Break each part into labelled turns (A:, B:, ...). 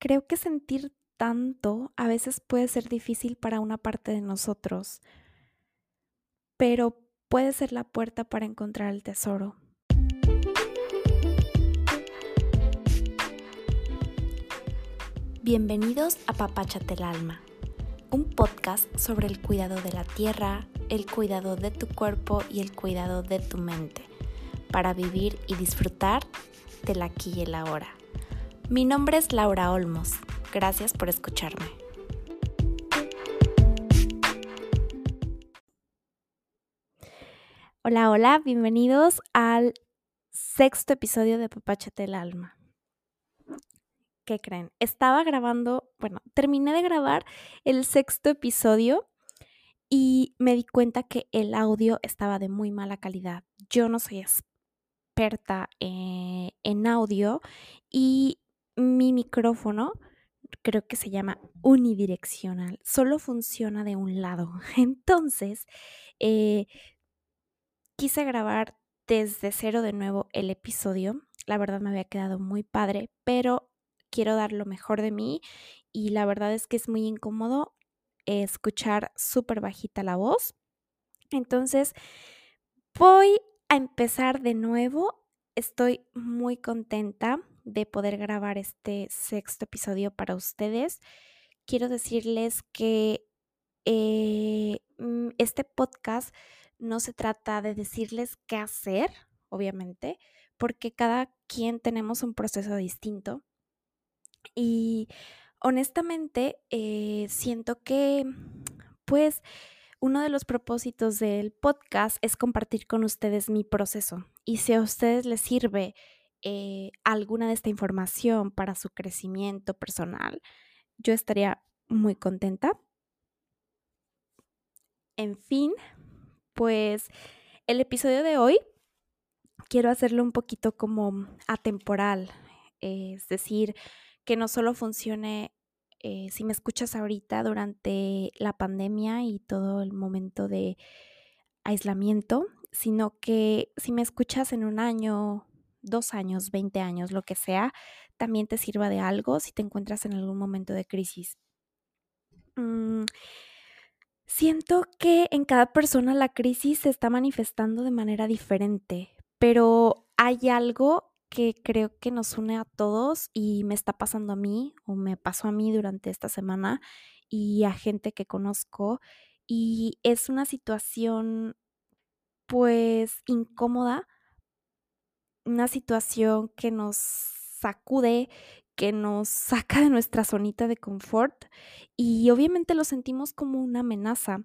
A: creo que sentir tanto a veces puede ser difícil para una parte de nosotros, pero puede ser la puerta para encontrar el tesoro. Bienvenidos a Papáchate el Alma, un podcast sobre el cuidado de la tierra, el cuidado de tu cuerpo y el cuidado de tu mente, para vivir y disfrutar del aquí y el ahora. Mi nombre es Laura Olmos. Gracias por escucharme. Hola, hola, bienvenidos al sexto episodio de Papáchate el Alma. ¿Qué creen? Estaba grabando, bueno, terminé de grabar el sexto episodio y me di cuenta que el audio estaba de muy mala calidad. Yo no soy experta eh, en audio y mi micrófono creo que se llama unidireccional, solo funciona de un lado. Entonces, eh, quise grabar desde cero de nuevo el episodio. La verdad me había quedado muy padre, pero quiero dar lo mejor de mí y la verdad es que es muy incómodo escuchar súper bajita la voz. Entonces, voy a empezar de nuevo. Estoy muy contenta de poder grabar este sexto episodio para ustedes. Quiero decirles que eh, mm, este podcast no se trata de decirles qué hacer, obviamente, porque cada quien tenemos un proceso distinto. Y honestamente, eh, siento que, pues, uno de los propósitos del podcast es compartir con ustedes mi proceso. Y si a ustedes les sirve eh, alguna de esta información para su crecimiento personal, yo estaría muy contenta. En fin, pues el episodio de hoy quiero hacerlo un poquito como atemporal, es decir, que no solo funcione eh, si me escuchas ahorita durante la pandemia y todo el momento de aislamiento, sino que si me escuchas en un año, dos años, 20 años, lo que sea, también te sirva de algo si te encuentras en algún momento de crisis. Mm, siento que en cada persona la crisis se está manifestando de manera diferente, pero hay algo que creo que nos une a todos y me está pasando a mí o me pasó a mí durante esta semana y a gente que conozco y es una situación pues incómoda una situación que nos sacude, que nos saca de nuestra zonita de confort y obviamente lo sentimos como una amenaza.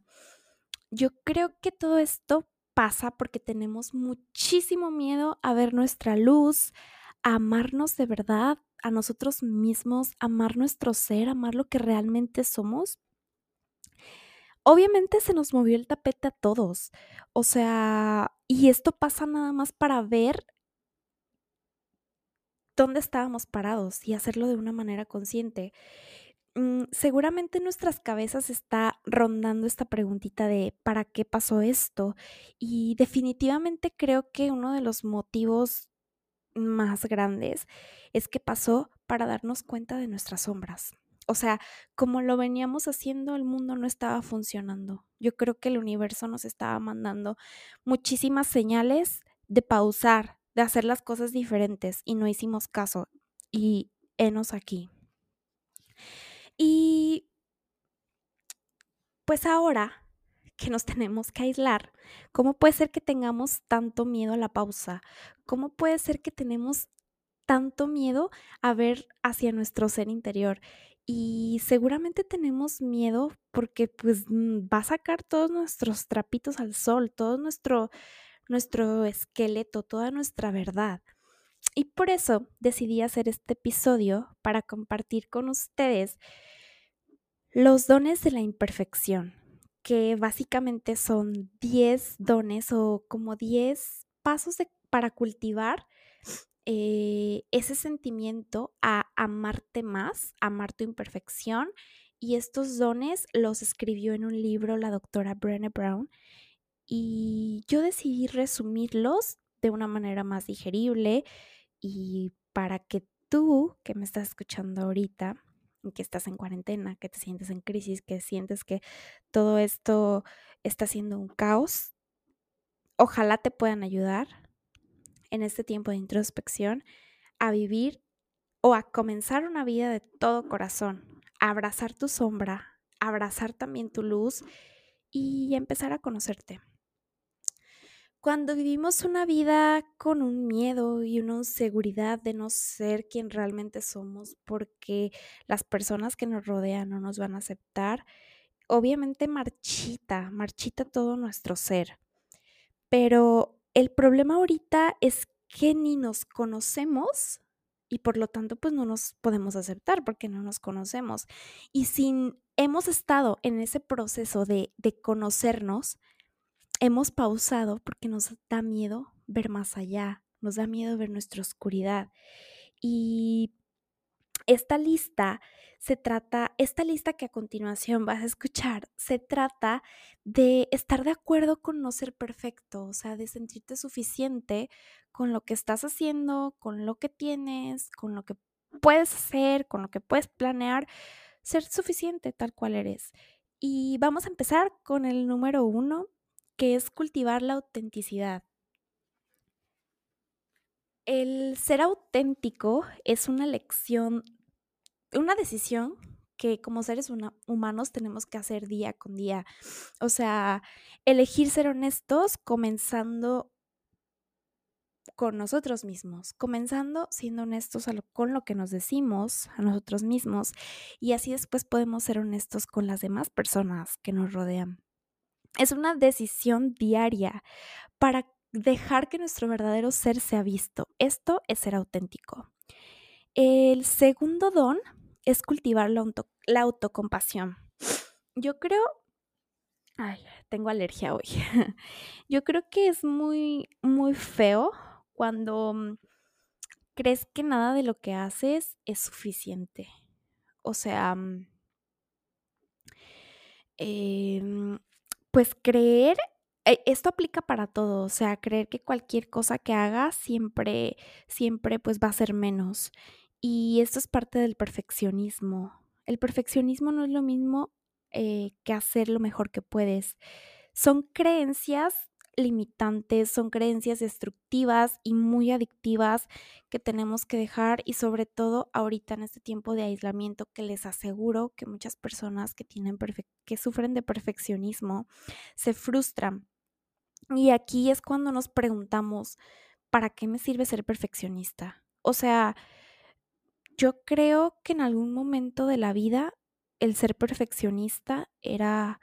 A: Yo creo que todo esto pasa porque tenemos muchísimo miedo a ver nuestra luz, a amarnos de verdad, a nosotros mismos, amar nuestro ser, amar lo que realmente somos. Obviamente se nos movió el tapete a todos, o sea, y esto pasa nada más para ver dónde estábamos parados y hacerlo de una manera consciente. Mm, seguramente en nuestras cabezas está rondando esta preguntita de ¿para qué pasó esto? Y definitivamente creo que uno de los motivos más grandes es que pasó para darnos cuenta de nuestras sombras. O sea, como lo veníamos haciendo, el mundo no estaba funcionando. Yo creo que el universo nos estaba mandando muchísimas señales de pausar, de hacer las cosas diferentes y no hicimos caso. Y enos aquí. Y pues ahora que nos tenemos que aislar, ¿cómo puede ser que tengamos tanto miedo a la pausa? ¿Cómo puede ser que tenemos tanto miedo a ver hacia nuestro ser interior? Y seguramente tenemos miedo porque pues mm, va a sacar todos nuestros trapitos al sol, todo nuestro nuestro esqueleto, toda nuestra verdad. Y por eso decidí hacer este episodio para compartir con ustedes los dones de la imperfección, que básicamente son 10 dones o como 10 pasos para cultivar eh, ese sentimiento a amarte más, amar tu imperfección. Y estos dones los escribió en un libro la doctora Brené Brown y yo decidí resumirlos de una manera más digerible y para que tú que me estás escuchando ahorita, que estás en cuarentena, que te sientes en crisis, que sientes que todo esto está siendo un caos, ojalá te puedan ayudar en este tiempo de introspección a vivir o a comenzar una vida de todo corazón, a abrazar tu sombra, a abrazar también tu luz y empezar a conocerte. Cuando vivimos una vida con un miedo y una inseguridad de no ser quien realmente somos porque las personas que nos rodean no nos van a aceptar, obviamente marchita, marchita todo nuestro ser. Pero el problema ahorita es que ni nos conocemos y por lo tanto pues no nos podemos aceptar porque no nos conocemos. Y si hemos estado en ese proceso de, de conocernos, hemos pausado porque nos da miedo ver más allá, nos da miedo ver nuestra oscuridad. Y esta lista se trata, esta lista que a continuación vas a escuchar, se trata de estar de acuerdo con no ser perfecto, o sea, de sentirte suficiente con lo que estás haciendo, con lo que tienes, con lo que puedes hacer, con lo que puedes planear, ser suficiente tal cual eres. Y vamos a empezar con el número uno, que es cultivar la autenticidad. El ser auténtico es una lección, una decisión que como seres humanos tenemos que hacer día con día. O sea, elegir ser honestos comenzando con nosotros mismos, comenzando siendo honestos con lo que nos decimos a nosotros mismos y así después podemos ser honestos con las demás personas que nos rodean. Es una decisión diaria para dejar que nuestro verdadero ser sea visto. Esto es ser auténtico. El segundo don es cultivar la, autocompasión. Yo creo, ay, tengo alergia hoy. Yo creo que es muy, muy feo cuando mm, crees que nada de lo que haces es suficiente. O sea, eh, pues creer, eh, esto aplica para todo, o sea, creer que cualquier cosa que hagas siempre, siempre pues va a ser menos. Y esto es parte del perfeccionismo. El perfeccionismo no es lo mismo eh, que hacer lo mejor que puedes. Son creencias limitantes, son creencias destructivas y muy adictivas que tenemos que dejar y sobre todo ahorita en este tiempo de aislamiento que les aseguro que muchas personas que tienen que sufren de perfeccionismo se frustran. Y aquí es cuando nos preguntamos, ¿para qué me sirve ser perfeccionista? O sea, yo creo que en algún momento de la vida el ser perfeccionista era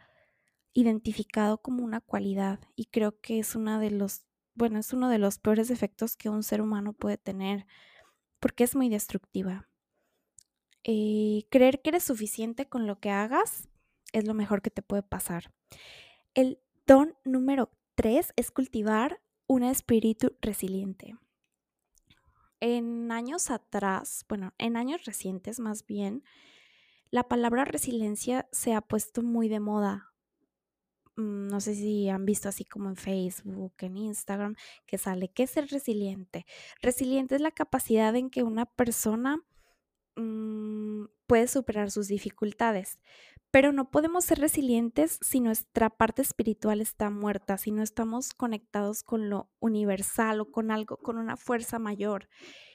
A: identificado como una cualidad y creo que es una de los, bueno, es uno de los peores efectos que un ser humano puede tener porque es muy destructiva. Eh, creer que eres suficiente con lo que hagas es lo mejor que te puede pasar. El don número tres es cultivar un espíritu resiliente. En años atrás, bueno, en años recientes más bien, la palabra resiliencia se ha puesto muy de moda no sé si han visto así como en Facebook, en Instagram, que sale, ¿qué es ser resiliente? Resiliente es la capacidad en que una persona mm, puede superar sus dificultades, pero no podemos ser resilientes si nuestra parte espiritual está muerta, si no estamos conectados con lo universal o con algo, con una fuerza mayor.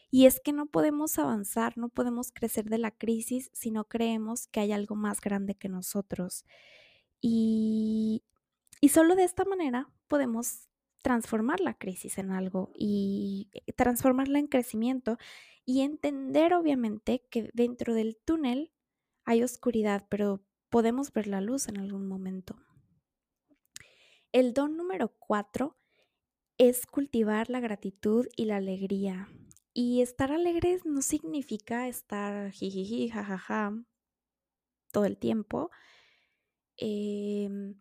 A: Y es que no podemos avanzar, no podemos crecer de la crisis si no creemos que hay algo más grande que nosotros. Y, y solo de esta manera podemos transformar la crisis en algo y eh, transformarla en crecimiento y entender obviamente que dentro del túnel hay oscuridad, pero podemos ver la luz en algún momento. El don número cuatro es cultivar la gratitud y la alegría. Y estar alegres no significa estar jijiji, jajaja, todo el tiempo, Em,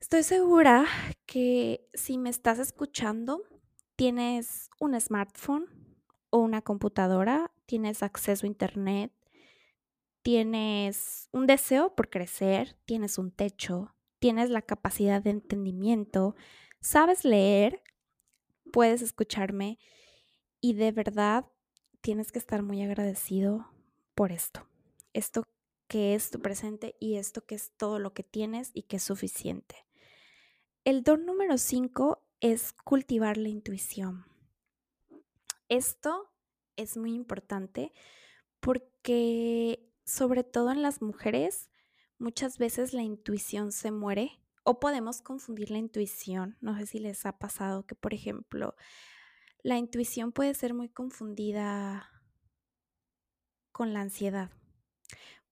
A: estoy segura que si me estás escuchando, tienes un smartphone o una computadora, tienes acceso a internet, tienes un deseo por crecer, tienes un techo, tienes la capacidad de entendimiento, sabes leer, puedes escucharme y de verdad tienes que estar muy agradecido por esto. Esto que es tu presente y esto que es todo lo que tienes y que es suficiente. El don número 5 es cultivar la intuición. Esto es muy importante porque sobre todo en las mujeres muchas veces la intuición se muere o podemos confundir la intuición. No sé si les ha pasado que, por ejemplo, la intuición puede ser muy confundida con la ansiedad.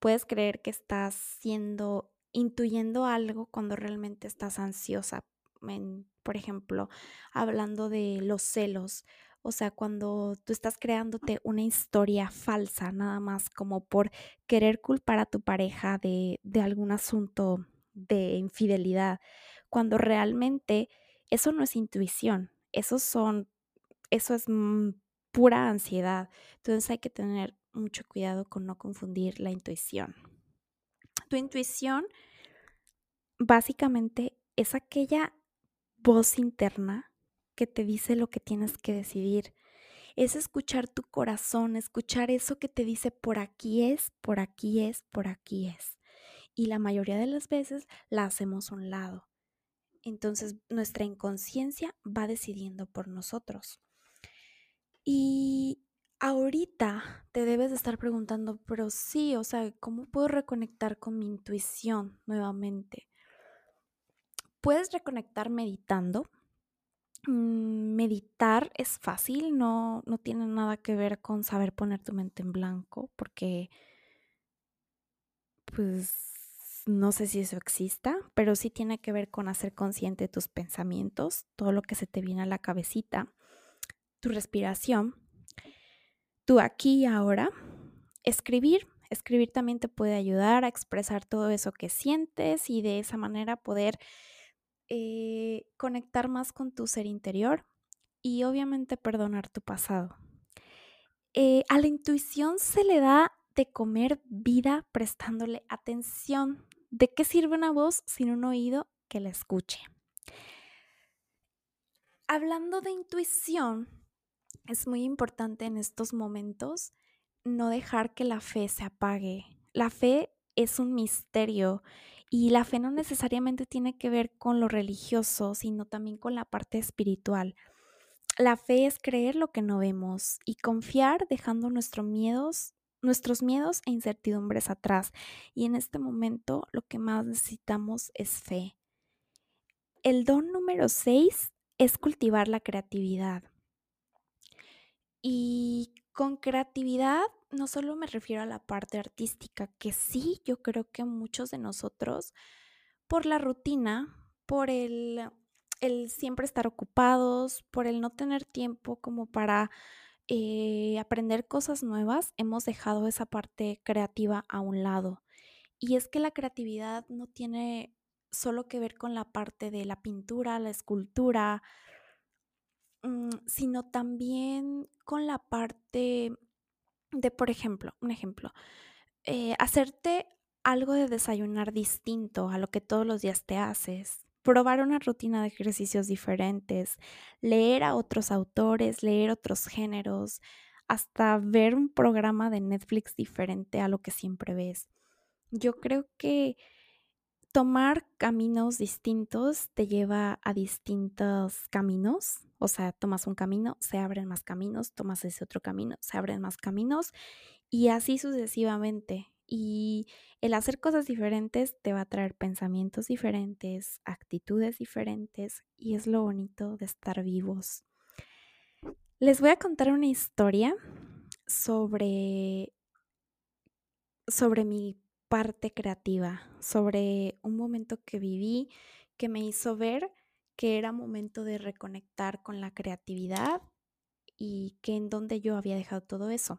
A: Puedes creer que estás siendo intuyendo algo cuando realmente estás ansiosa. por ejemplo, hablando de los celos, o sea, cuando tú estás creándote una historia falsa, nada más como por querer culpar a tu pareja de, de algún asunto de infidelidad, cuando realmente eso no es intuición, eso son, eso es mm, pura ansiedad. Entonces hay que tener mucho cuidado con no confundir la intuición. Tu intuición básicamente es aquella voz interna que te dice lo que tienes que decidir. Es escuchar tu corazón, escuchar eso que te dice por aquí es, por aquí es, por aquí es. Y la mayoría de las veces la hacemos a un lado. Entonces nuestra inconsciencia va decidiendo por nosotros. Y ahorita te debes de estar preguntando, pero sí, o sea, ¿cómo puedo reconectar con mi intuición nuevamente? Puedes reconectar meditando. Mm, meditar es fácil, no, no tiene nada que ver con saber poner tu mente en blanco, porque pues no sé si eso exista, pero sí tiene que ver con hacer consciente tus pensamientos, todo lo que se te viene a la cabecita, tu respiración, tú aquí y ahora. Escribir, escribir también te puede ayudar a expresar todo eso que sientes y de esa manera poder eh, conectar más con tu ser interior y obviamente perdonar tu pasado. Eh, a la intuición se le da de comer vida prestándole atención. ¿De qué sirve una voz sin un oído que la escuche? Hablando de intuición, es muy importante en estos momentos no dejar que la fe se apague. La fe es un misterio y la fe no necesariamente tiene que ver con lo religioso, sino también con la parte espiritual. La fe es creer lo que no vemos y confiar dejando nuestros miedos, nuestros miedos e incertidumbres atrás. Y en este momento lo que más necesitamos es fe. El don número 6 es cultivar la creatividad. Y con creatividad no solo me refiero a la parte artística, que sí, yo creo que muchos de nosotros, por la rutina, por el, siempre estar ocupados, por el no tener tiempo como para eh, aprender cosas nuevas, hemos dejado esa parte creativa a un lado. Y es que la creatividad no tiene solo que ver con la parte de la pintura, la escultura, sino también con la parte de, por ejemplo, un ejemplo, eh, hacerte algo de desayunar distinto a lo que todos los días te haces, probar una rutina de ejercicios diferentes, leer a otros autores, leer otros géneros, hasta ver un programa de Netflix diferente a lo que siempre ves. Yo creo que tomar caminos distintos te lleva a distintos caminos. O sea, tomas un camino, se abren más caminos, tomas ese otro camino, se abren más caminos y así sucesivamente. Y el hacer cosas diferentes te va a traer pensamientos diferentes, actitudes diferentes y es lo bonito de estar vivos. Les voy a contar una historia sobre sobre mi parte creativa, sobre un momento que viví que me hizo ver que era momento de reconectar con la creatividad y que en donde yo había dejado todo eso.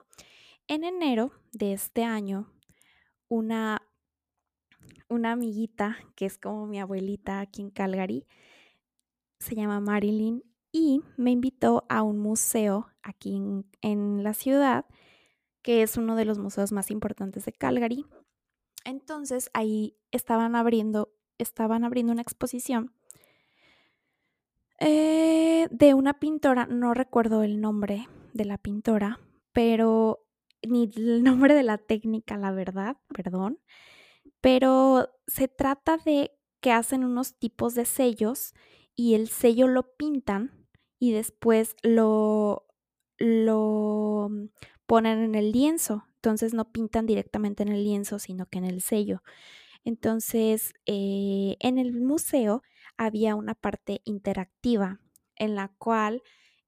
A: En enero de este año, una, una amiguita que es como mi abuelita aquí en Calgary, se llama Marilyn y me invitó a un museo aquí en, en la ciudad, que es uno de los museos más importantes de Calgary, entonces ahí estaban abriendo, estaban abriendo una exposición eh, de una pintora, no recuerdo el nombre de la pintora, pero ni el nombre de la técnica, la verdad, perdón. Pero se trata de que hacen unos tipos de sellos y el sello lo pintan y después lo, lo ponen en el lienzo. Entonces no pintan directamente en el lienzo, sino que en el sello. Entonces, eh, en el museo había una parte interactiva en la cual,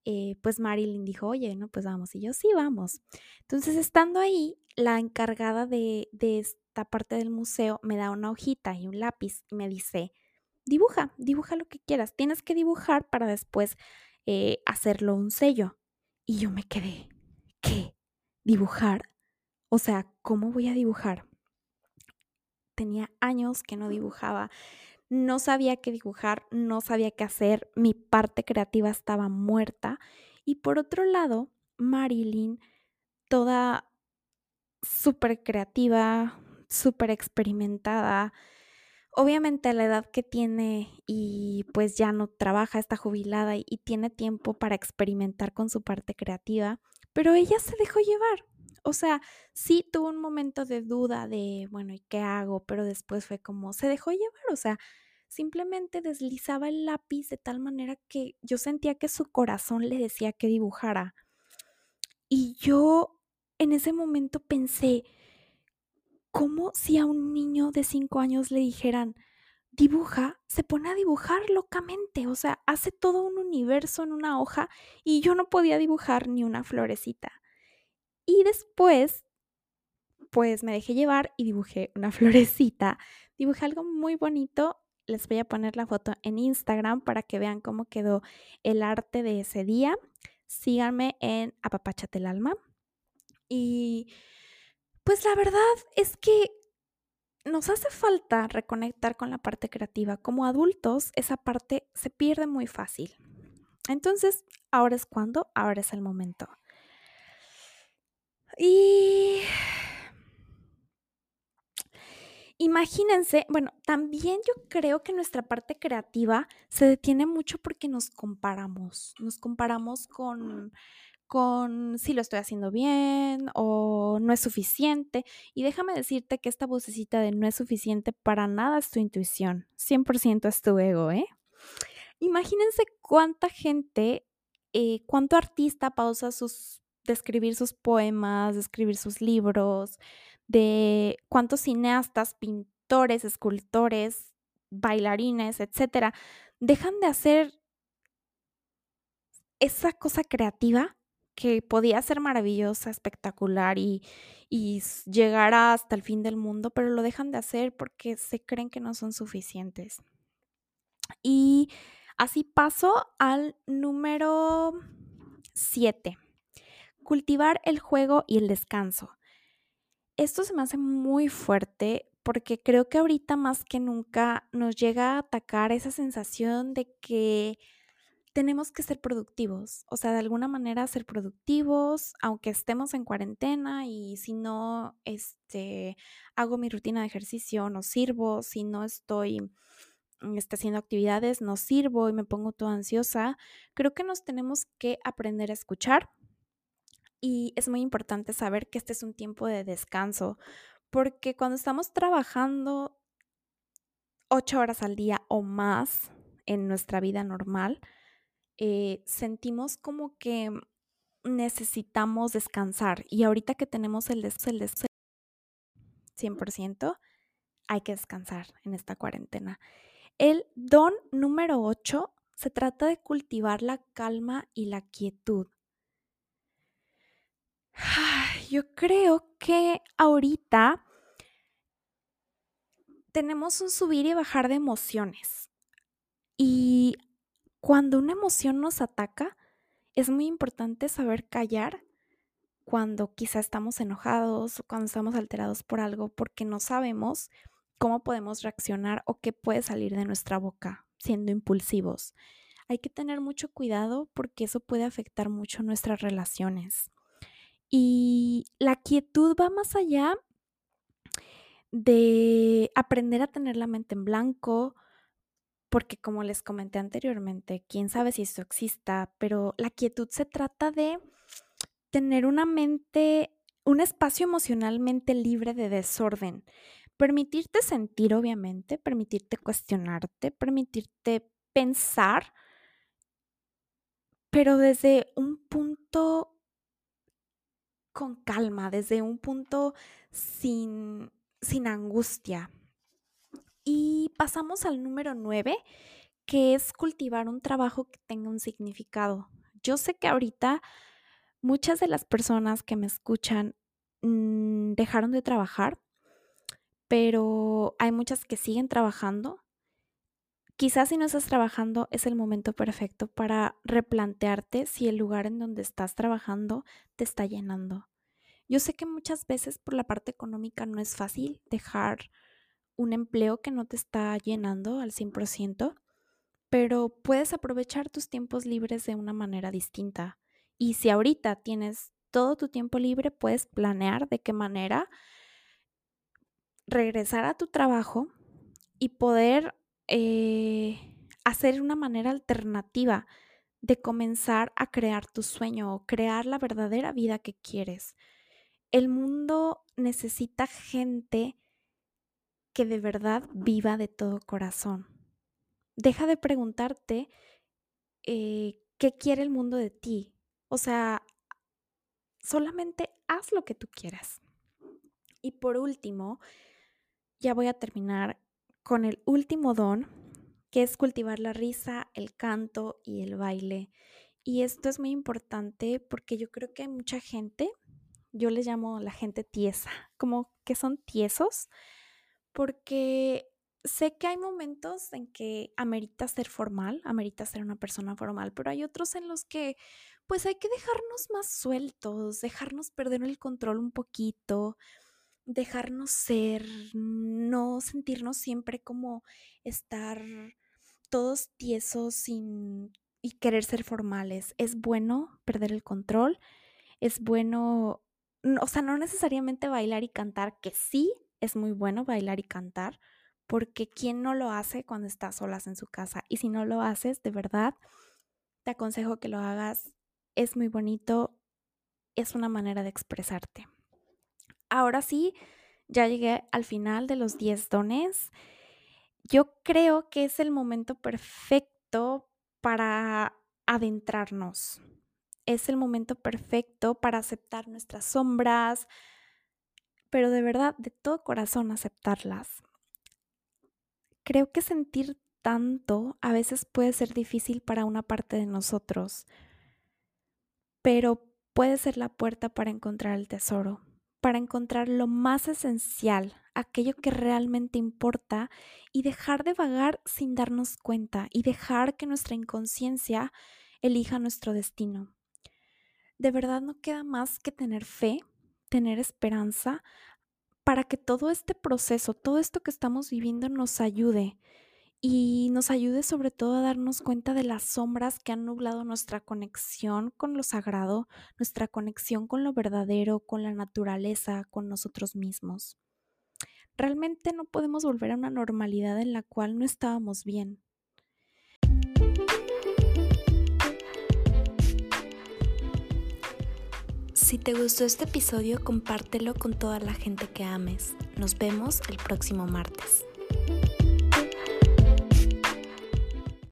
A: eh, pues Marilyn dijo, oye, no, pues vamos. Y yo, sí, vamos. Entonces, estando ahí, la encargada de, de esta parte del museo me da una hojita y un lápiz y me dice, dibuja, dibuja lo que quieras. Tienes que dibujar para después eh, hacerlo un sello. Y yo me quedé, ¿qué? ¿Dibujar? O sea, ¿cómo voy a dibujar? Tenía años que no dibujaba, no sabía qué dibujar, no sabía qué hacer, mi parte creativa estaba muerta. Y por otro lado, Marilyn, toda súper creativa, súper experimentada, obviamente a la edad que tiene y pues ya no trabaja, está jubilada y, tiene tiempo para experimentar con su parte creativa, pero ella se dejó llevar. O sea, sí tuvo un momento de duda de, bueno, ¿y qué hago? Pero después fue como, se dejó llevar, o sea, simplemente deslizaba el lápiz de tal manera que yo sentía que su corazón le decía que dibujara. Y yo en ese momento pensé, ¿cómo si a un niño de cinco años le dijeran, dibuja, se pone a dibujar locamente, o sea, hace todo un universo en una hoja y yo no podía dibujar ni una florecita. Y después, pues me dejé llevar y dibujé una florecita, dibujé algo muy bonito. Les voy a poner la foto en Instagram para que vean cómo quedó el arte de ese día. Síganme en Apapachate el Alma. Y pues la verdad es que nos hace falta reconectar con la parte creativa. Como adultos, esa parte se pierde muy fácil. Entonces, ahora es cuando, ahora es el momento. Y imagínense, bueno, también yo creo que nuestra parte creativa se detiene mucho porque nos comparamos, nos comparamos con con si lo estoy haciendo bien o no es suficiente. Y déjame decirte que esta vocecita de no es suficiente para nada es tu intuición, 100% es tu ego, ¿eh? Imagínense cuánta gente, eh, cuánto artista pausa sus, de escribir sus poemas, de escribir sus libros, de cuántos cineastas, pintores, escultores, bailarines, etcétera, dejan de hacer esa cosa creativa que podía ser maravillosa, espectacular y, llegar hasta el fin del mundo, pero lo dejan de hacer porque se creen que no son suficientes. Y así paso al número 7. Cultivar el juego y el descanso. Esto se me hace muy fuerte porque creo que ahorita más que nunca nos llega a atacar esa sensación de que tenemos que ser productivos, o sea, de alguna manera ser productivos, aunque estemos en cuarentena y si no este, hago mi rutina de ejercicio, no sirvo, si no estoy mm, este, haciendo actividades, no sirvo y me pongo toda ansiosa. Creo que nos tenemos que aprender a escuchar y es muy importante saber que este es un tiempo de descanso, porque cuando estamos trabajando ocho horas al día o más en nuestra vida normal, eh, sentimos como que necesitamos descansar y ahorita que tenemos el, el 100%, hay que descansar en esta cuarentena. El don número 8 se trata de cultivar la calma y la quietud. Yo creo que ahorita tenemos un subir y bajar de emociones. Y cuando una emoción nos ataca, es muy importante saber callar cuando quizá estamos enojados o cuando estamos alterados por algo porque no sabemos cómo podemos reaccionar o qué puede salir de nuestra boca siendo impulsivos. Hay que tener mucho cuidado porque eso puede afectar mucho nuestras relaciones. Y la quietud va más allá de aprender a tener la mente en blanco, porque como les comenté anteriormente, quién sabe si esto exista, pero la quietud se trata de tener una mente, un espacio emocionalmente libre de desorden. Permitirte sentir, obviamente, permitirte cuestionarte, permitirte pensar, pero desde un punto con calma, desde un punto sin, sin angustia. Y pasamos al número nueve, que es cultivar un trabajo que tenga un significado. Yo sé que ahorita muchas de las personas que me escuchan mm, dejaron de trabajar, pero hay muchas que siguen trabajando. Quizás si no estás trabajando es el momento perfecto para replantearte si el lugar en donde estás trabajando te está llenando. Yo sé que muchas veces por la parte económica no es fácil dejar un empleo que no te está llenando al 100%, pero puedes aprovechar tus tiempos libres de una manera distinta. Y si ahorita tienes todo tu tiempo libre, puedes planear de qué manera regresar a tu trabajo y poder eh, hacer una manera alternativa de comenzar a crear tu sueño o crear la verdadera vida que quieres. El mundo necesita gente que de verdad viva de todo corazón. Deja de preguntarte eh, qué quiere el mundo de ti, o sea, solamente haz lo que tú quieras. Y por último, ya voy a terminar con el último don, que es cultivar la risa, el canto y el baile. Y esto es muy importante porque yo creo que hay mucha gente, yo les llamo la gente tiesa, como que son tiesos, porque sé que hay momentos en que amerita ser formal, amerita ser una persona formal, pero hay otros en los que pues hay que dejarnos más sueltos, dejarnos perder el control un poquito, dejarnos ser, no sentirnos siempre como estar todos tiesos sin y querer ser formales. Es bueno perder el control, es bueno, o sea, no necesariamente bailar y cantar, que sí es muy bueno bailar y cantar, porque ¿quién no lo hace cuando está solas en su casa? Y si no lo haces, de verdad, te aconsejo que lo hagas es muy bonito, es una manera de expresarte. Ahora sí, ya llegué al final de los 10 dones. Yo creo que es el momento perfecto para adentrarnos. Es el momento perfecto para aceptar nuestras sombras, pero de verdad, de todo corazón aceptarlas. Creo que sentir tanto a veces puede ser difícil para una parte de nosotros, pero puede ser la puerta para encontrar el tesoro, para encontrar lo más esencial, aquello que realmente importa y dejar de vagar sin darnos cuenta y dejar que nuestra inconsciencia elija nuestro destino. De verdad no queda más que tener fe, tener esperanza para que todo este proceso, todo esto que estamos viviendo nos ayude y nos ayude sobre todo a darnos cuenta de las sombras que han nublado nuestra conexión con lo sagrado, nuestra conexión con lo verdadero, con la naturaleza, con nosotros mismos. Realmente no podemos volver a una normalidad en la cual no estábamos bien. Si te gustó este episodio, compártelo con toda la gente que ames. Nos vemos el próximo martes.